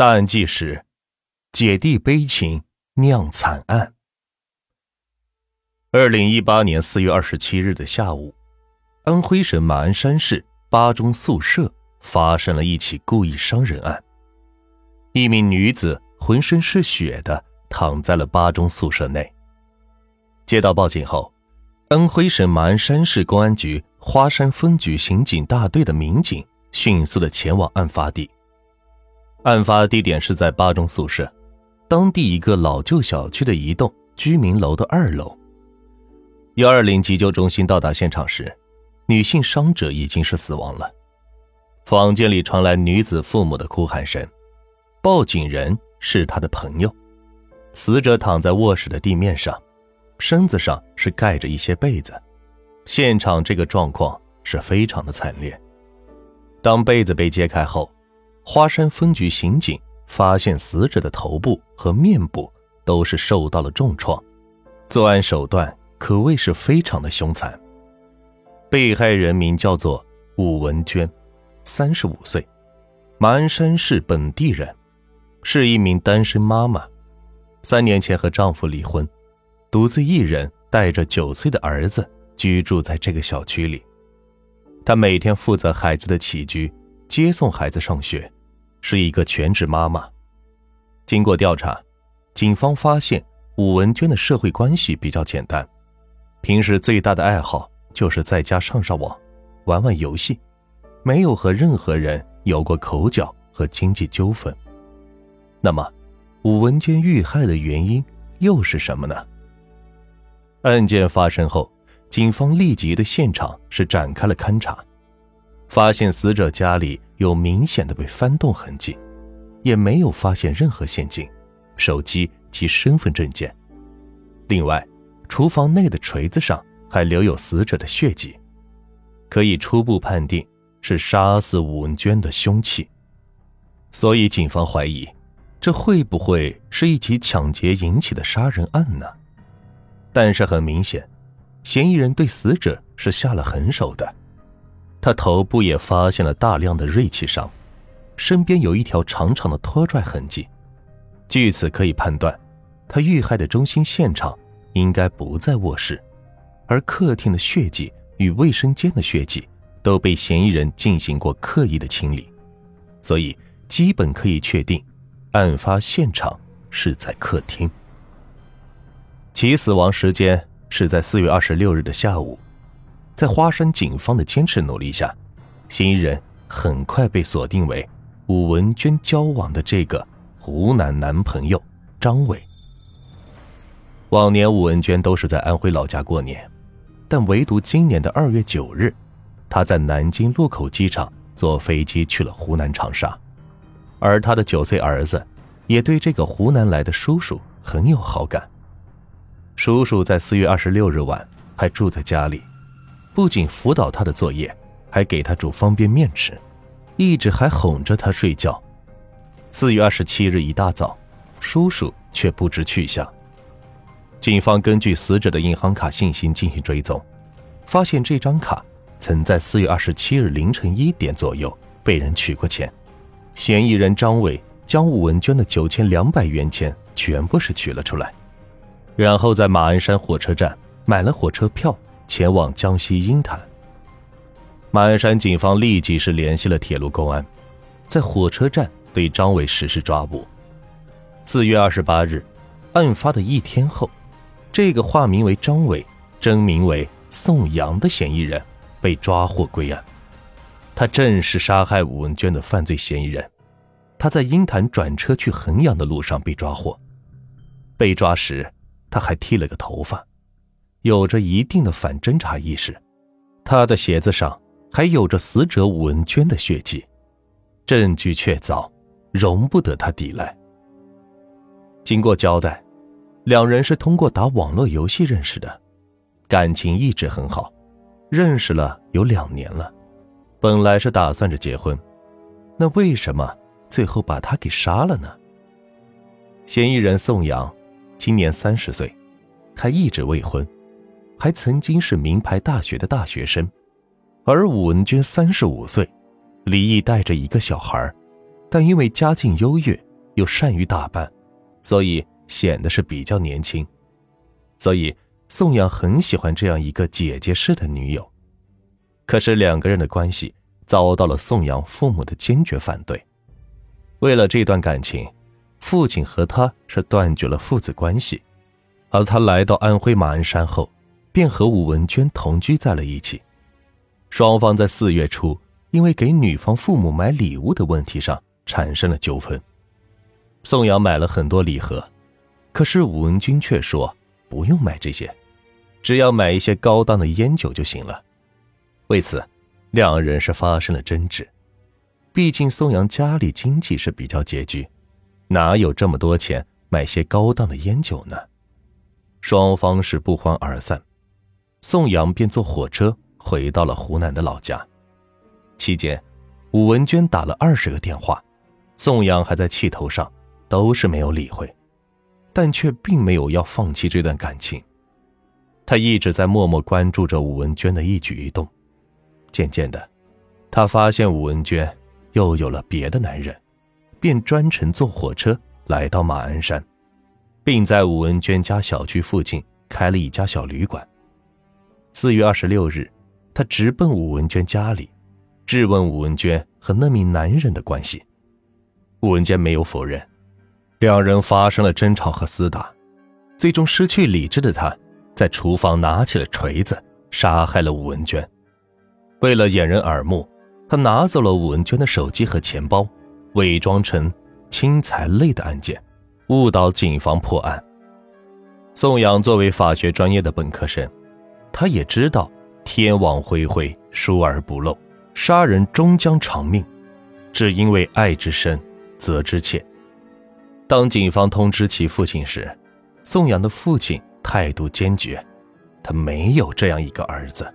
大案纪实：姐弟悲情酿惨案。二零一八年四月二十七日的下午，安徽省马鞍山市八中宿舍发生了一起故意伤人案。一名女子浑身是血的躺在了八中宿舍内。接到报警后，安徽省马鞍山市公安局花山分局刑警大队的民警迅速的前往案发地。案发地点是在八中宿舍，当地一个老旧小区的一栋居民楼的二楼。幺二零急救中心到达现场时，女性伤者已经是死亡了。房间里传来女子父母的哭喊声，报警人是她的朋友。死者躺在卧室的地面上，身子上是盖着一些被子。现场这个状况是非常的惨烈。当被子被揭开后，花山分局刑警发现死者的头部和面部都是受到了重创，作案手段可谓是非常的凶残。被害人名叫做武文娟，三十五岁，马鞍山市本地人，是一名单身妈妈。三年前和丈夫离婚，独自一人带着九岁的儿子居住在这个小区里。她每天负责孩子的起居，接送孩子上学。是一个全职妈妈。经过调查，警方发现武文娟的社会关系比较简单，平时最大的爱好就是在家上上网、玩玩游戏，没有和任何人有过口角和经济纠纷。那么，武文娟遇害的原因又是什么呢？案件发生后，警方立即对现场是展开了勘查。发现死者家里有明显的被翻动痕迹，也没有发现任何现金、手机及身份证件。另外，厨房内的锤子上还留有死者的血迹，可以初步判定是杀死武文娟的凶器。所以，警方怀疑，这会不会是一起抢劫引起的杀人案呢？但是很明显，嫌疑人对死者是下了狠手的。他头部也发现了大量的锐器伤，身边有一条长长的拖拽痕迹，据此可以判断，他遇害的中心现场应该不在卧室，而客厅的血迹与卫生间的血迹都被嫌疑人进行过刻意的清理，所以基本可以确定，案发现场是在客厅。其死亡时间是在四月二十六日的下午。在花山警方的坚持努力下，嫌疑人很快被锁定为武文娟交往的这个湖南男朋友张伟。往年武文娟都是在安徽老家过年，但唯独今年的二月九日，她在南京禄口机场坐飞机去了湖南长沙，而她的九岁儿子也对这个湖南来的叔叔很有好感。叔叔在四月二十六日晚还住在家里。不仅辅导他的作业，还给他煮方便面吃，一直还哄着他睡觉。四月二十七日一大早，叔叔却不知去向。警方根据死者的银行卡信息进行追踪，发现这张卡曾在四月二十七日凌晨一点左右被人取过钱。嫌疑人张伟将武文娟的九千两百元钱全部是取了出来，然后在马鞍山火车站买了火车票。前往江西鹰潭。马鞍山警方立即是联系了铁路公安，在火车站对张伟实施抓捕。四月二十八日，案发的一天后，这个化名为张伟、真名为宋阳的嫌疑人被抓获归案。他正是杀害武文娟的犯罪嫌疑人。他在鹰潭转车去衡阳的路上被抓获。被抓时，他还剃了个头发。有着一定的反侦查意识，他的鞋子上还有着死者文娟的血迹，证据确凿，容不得他抵赖。经过交代，两人是通过打网络游戏认识的，感情一直很好，认识了有两年了，本来是打算着结婚，那为什么最后把他给杀了呢？嫌疑人宋阳，今年三十岁，还一直未婚。还曾经是名牌大学的大学生，而武文娟三十五岁，离异带着一个小孩，但因为家境优越，又善于打扮，所以显得是比较年轻。所以宋阳很喜欢这样一个姐姐式的女友。可是两个人的关系遭到了宋阳父母的坚决反对。为了这段感情，父亲和他是断绝了父子关系。而他来到安徽马鞍山后，便和武文娟同居在了一起。双方在四月初因为给女方父母买礼物的问题上产生了纠纷。宋阳买了很多礼盒，可是武文君却说不用买这些，只要买一些高档的烟酒就行了。为此，两人是发生了争执。毕竟宋阳家里经济是比较拮据，哪有这么多钱买些高档的烟酒呢？双方是不欢而散。宋阳便坐火车回到了湖南的老家。期间，武文娟打了二十个电话，宋阳还在气头上，都是没有理会，但却并没有要放弃这段感情。他一直在默默关注着武文娟的一举一动。渐渐的，他发现武文娟又有了别的男人，便专程坐火车来到马鞍山，并在武文娟家小区附近开了一家小旅馆。四月二十六日，他直奔武文娟家里，质问武文娟和那名男人的关系。武文娟没有否认，两人发生了争吵和厮打，最终失去理智的他，在厨房拿起了锤子，杀害了武文娟。为了掩人耳目，他拿走了武文娟的手机和钱包，伪装成轻财类的案件，误导警方破案。宋阳作为法学专业的本科生，他也知道天网恢恢，疏而不漏，杀人终将偿命，只因为爱之深，责之切。当警方通知其父亲时，宋阳的父亲态度坚决，他没有这样一个儿子。